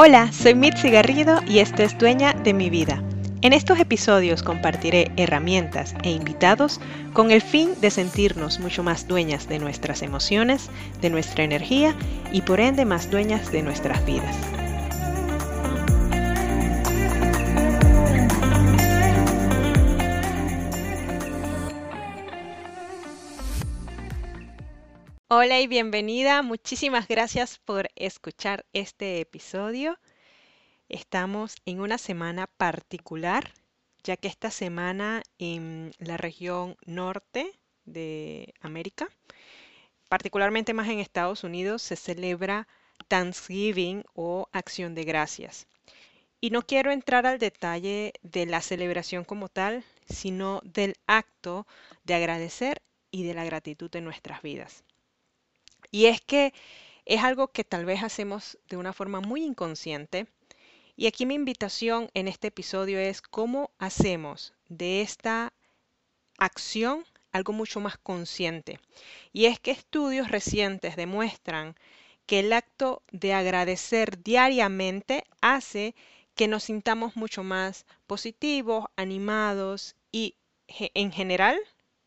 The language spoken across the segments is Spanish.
Hola, soy Mitzi Garrido y esto es Dueña de mi vida. En estos episodios compartiré herramientas e invitados con el fin de sentirnos mucho más dueñas de nuestras emociones, de nuestra energía y por ende más dueñas de nuestras vidas. Hola y bienvenida. Muchísimas gracias por escuchar este episodio. Estamos en una semana particular, ya que esta semana en la región norte de América, particularmente más en Estados Unidos, se celebra Thanksgiving o Acción de Gracias. Y no quiero entrar al detalle de la celebración como tal, sino del acto de agradecer y de la gratitud en nuestras vidas. Y es que es algo que tal vez hacemos de una forma muy inconsciente. Y aquí mi invitación en este episodio es cómo hacemos de esta acción algo mucho más consciente. Y es que estudios recientes demuestran que el acto de agradecer diariamente hace que nos sintamos mucho más positivos, animados y en general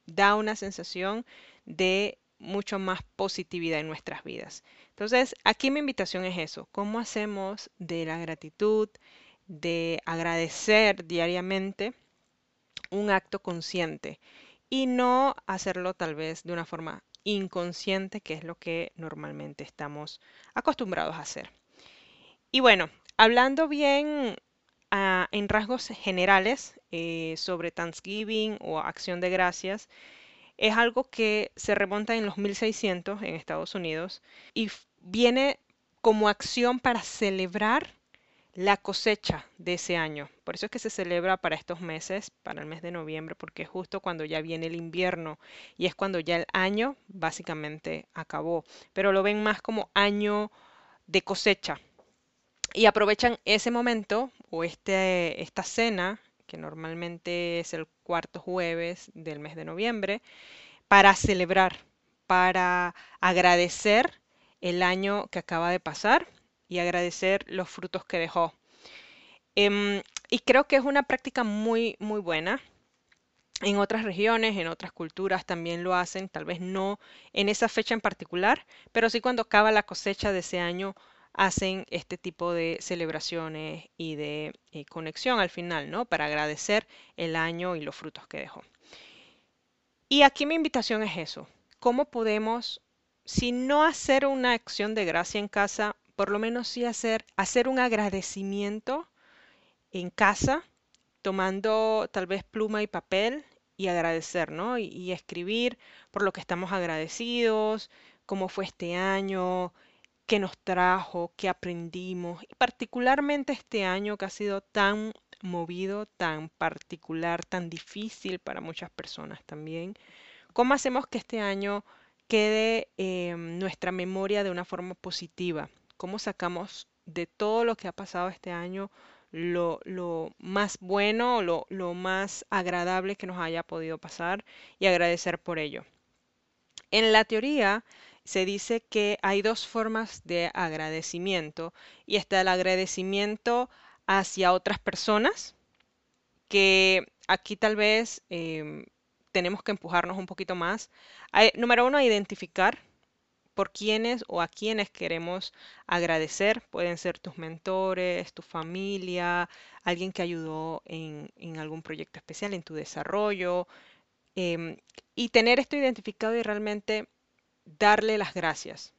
da una sensación de mucho más positividad en nuestras vidas. Entonces, aquí mi invitación es eso, ¿cómo hacemos de la gratitud, de agradecer diariamente un acto consciente y no hacerlo tal vez de una forma inconsciente, que es lo que normalmente estamos acostumbrados a hacer? Y bueno, hablando bien ah, en rasgos generales eh, sobre Thanksgiving o acción de gracias, es algo que se remonta en los 1600 en Estados Unidos y viene como acción para celebrar la cosecha de ese año. Por eso es que se celebra para estos meses, para el mes de noviembre, porque es justo cuando ya viene el invierno y es cuando ya el año básicamente acabó. Pero lo ven más como año de cosecha. Y aprovechan ese momento o este, esta cena que normalmente es el cuarto jueves del mes de noviembre, para celebrar, para agradecer el año que acaba de pasar y agradecer los frutos que dejó. Em, y creo que es una práctica muy, muy buena. En otras regiones, en otras culturas también lo hacen, tal vez no en esa fecha en particular, pero sí cuando acaba la cosecha de ese año hacen este tipo de celebraciones y de eh, conexión al final, ¿no? Para agradecer el año y los frutos que dejó. Y aquí mi invitación es eso. ¿Cómo podemos, si no hacer una acción de gracia en casa, por lo menos sí hacer, hacer un agradecimiento en casa, tomando tal vez pluma y papel y agradecer, ¿no? y escribir por lo que estamos agradecidos, cómo fue este año, que nos trajo, que aprendimos, y particularmente este año que ha sido tan movido, tan particular, tan difícil para muchas personas también. ¿Cómo hacemos que este año quede en nuestra memoria de una forma positiva? ¿Cómo sacamos de todo lo que ha pasado este año lo, lo más bueno, lo, lo más agradable que nos haya podido pasar y agradecer por ello? En la teoría, se dice que hay dos formas de agradecimiento y está el agradecimiento hacia otras personas, que aquí tal vez em, tenemos que empujarnos un poquito más. número uno, identificar por quiénes o a quiénes queremos agradecer. Pueden ser tus mentores, tu familia, alguien que ayudó en, algún proyecto especial, en tu desarrollo. Em, y tener esto identificado y realmente darle las gracias.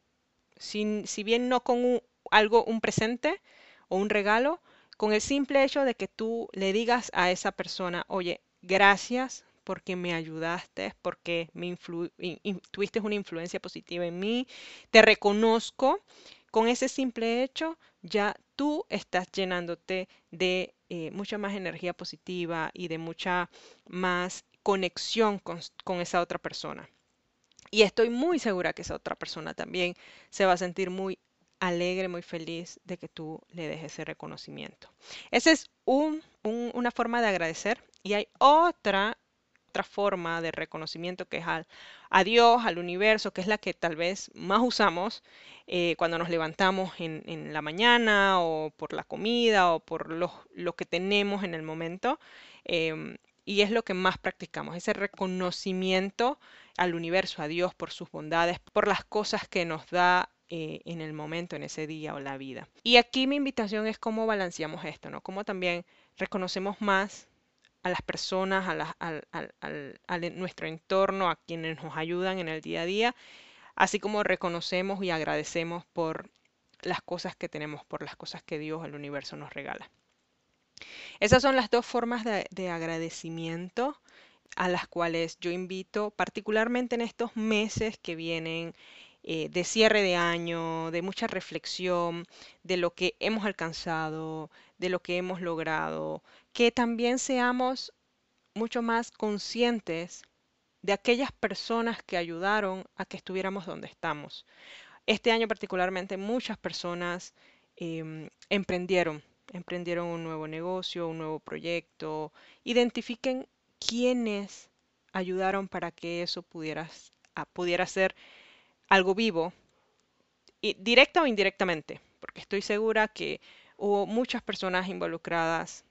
Si, si bien no con algo, un presente o un regalo, con el simple hecho de que tú le digas a esa persona, oye, gracias porque me ayudaste, porque me tuviste una influencia positiva en mí, te reconozco, con ese simple hecho ya tú estás llenándote de eh, mucha más energía positiva y de mucha más conexión con esa otra persona. Y estoy muy segura que esa otra persona también se va a sentir muy alegre, muy feliz de que tú le des ese reconocimiento. Esa es una forma de agradecer. Y hay otra otra forma de reconocimiento que es al, a Dios, al universo, que es la que tal vez más usamos eh, cuando nos levantamos en, la mañana o por la comida o por lo, que tenemos en el momento. Em, y es lo que más practicamos, ese reconocimiento al universo, a Dios por sus bondades, por las cosas que nos da eh, en el momento, en ese día o la vida. Y aquí mi invitación es cómo balanceamos esto, ¿no? Cómo también reconocemos más a las personas, a, nuestro entorno, a quienes nos ayudan en el día a día, así como reconocemos y agradecemos por las cosas que tenemos, por las cosas que Dios, el universo nos regala. Esas son las dos formas de, agradecimiento a las cuales yo invito, particularmente en estos meses que vienen eh, de cierre de año, de mucha reflexión, de lo que hemos alcanzado, de lo que hemos logrado, que también seamos mucho más conscientes de aquellas personas que ayudaron a que estuviéramos donde estamos. Este año particularmente muchas personas em, emprendieron emprendieron un nuevo negocio, un nuevo proyecto. Identifiquen quiénes ayudaron para que eso pudiera, ah, pudiera ser algo vivo, y directa o indirectamente, porque estoy segura que hubo muchas personas involucradas,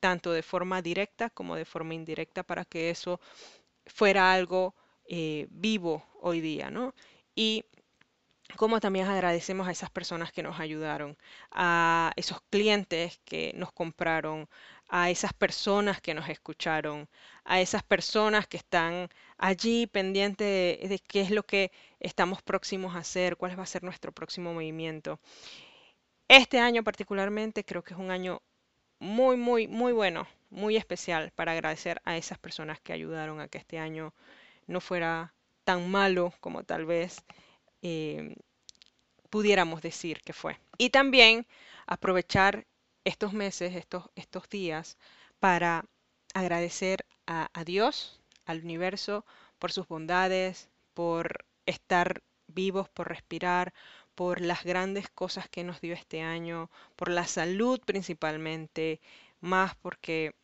tanto de forma directa como de forma indirecta, para que eso fuera algo eh, vivo hoy día, ¿no? Y como también agradecemos a esas personas que nos ayudaron, a esos clientes que nos compraron, a esas personas que nos escucharon, a esas personas que están allí pendientes de, qué es lo que estamos próximos a hacer, cuál va a ser nuestro próximo movimiento. Este año particularmente creo que es un año muy, muy, muy bueno, muy especial para agradecer a esas personas que ayudaron a que este año no fuera tan malo como tal vez eh, pudiéramos decir que fue. Y también aprovechar estos meses, estos, estos días, para agradecer a, a Dios, al universo, por sus bondades, por estar vivos, por respirar, por las grandes cosas que nos dio este año, por la salud principalmente, más porque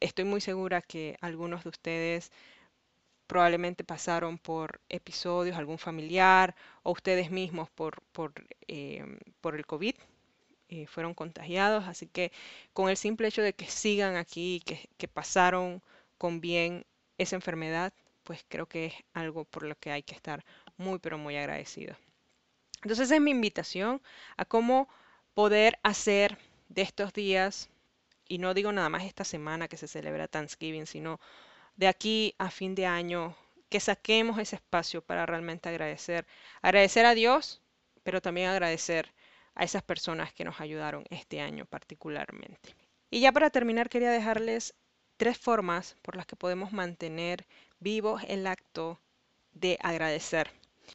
estoy muy segura que algunos de ustedes probablemente pasaron por episodios, algún familiar o ustedes mismos por, por, em, por el COVID, eh, fueron contagiados. Así que con el simple hecho de que sigan aquí, que, que pasaron con bien esa enfermedad, pues creo que es algo por lo que hay que estar muy, pero muy agradecidos. Entonces es mi invitación a cómo poder hacer de estos días, y no digo nada más esta semana que se celebra Thanksgiving, sino de aquí a fin de año, que saquemos ese espacio para realmente agradecer. Agradecer a Dios, pero también agradecer a esas personas que nos ayudaron este año particularmente. Y ya para terminar, quería dejarles tres formas por las que podemos mantener vivo el acto de agradecer.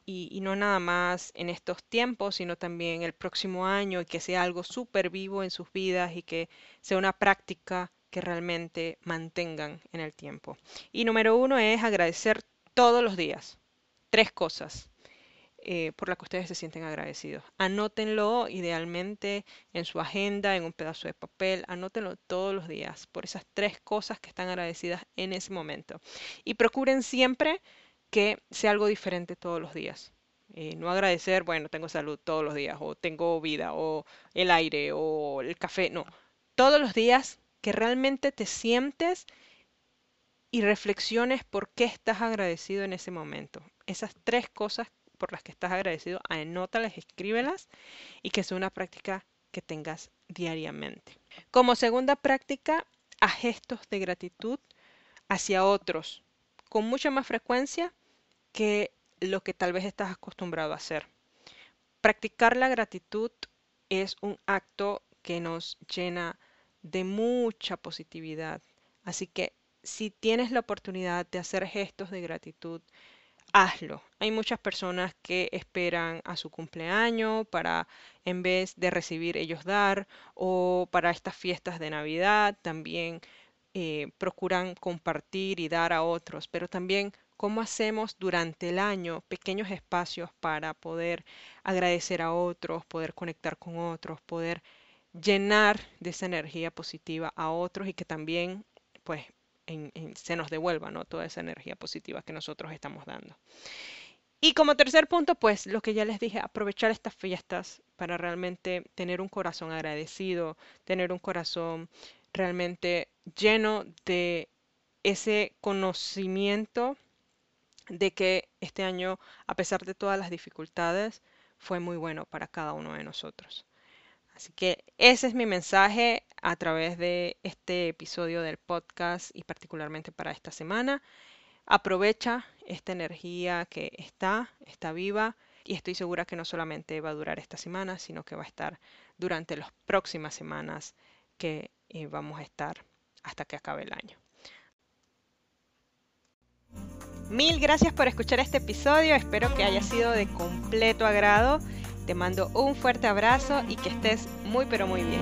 Y, y, no nada más en estos tiempos, sino también el próximo año y que sea algo súper vivo en sus vidas y que sea una práctica que realmente mantengan en el tiempo. Y número uno es agradecer todos los días. Tres cosas eh, por las que ustedes se sienten agradecidos. Anótenlo idealmente en su agenda, en un pedazo de papel. Anótenlo todos los días por esas tres cosas que están agradecidas en ese momento. Y procuren siempre que sea algo diferente todos los días. Eh, no agradecer, bueno, tengo salud todos los días, o tengo vida, o el aire, o el café. No, todos los días que realmente te sientes y reflexiones por qué estás agradecido en ese momento. Esas tres cosas por las que estás agradecido, anótalas, escríbelas y que sea una práctica que tengas diariamente. Como segunda práctica, a gestos de gratitud hacia otros con mucha más frecuencia que lo que tal vez estás acostumbrado a hacer. Practicar la gratitud es un acto que nos llena de mucha positividad. Así que si tienes la oportunidad de hacer gestos de gratitud, hazlo. Hay muchas personas que esperan a su cumpleaños para, en vez de recibir, ellos dar, o para estas fiestas de Navidad, también eh, procuran compartir y dar a otros, pero también cómo hacemos durante el año pequeños espacios para poder agradecer a otros, poder conectar con otros, poder llenar de esa energía positiva a otros y que también pues se nos devuelva ¿no? toda esa energía positiva que nosotros estamos dando. Y como tercer punto, pues lo que ya les dije, aprovechar estas fiestas para realmente tener un corazón agradecido, tener un corazón realmente lleno de ese conocimiento de que este año, a pesar de todas las dificultades, fue muy bueno para cada uno de nosotros. Así que ese es mi mensaje a través de este episodio del podcast y particularmente para esta semana. Aprovecha esta energía que está, está viva y estoy segura que no solamente va a durar esta semana, sino que va a estar durante las próximas semanas que eh, vamos a estar hasta que acabe el año. Mil gracias por escuchar este episodio, espero que haya sido de completo agrado. Te mando un fuerte abrazo y que estés muy pero muy bien.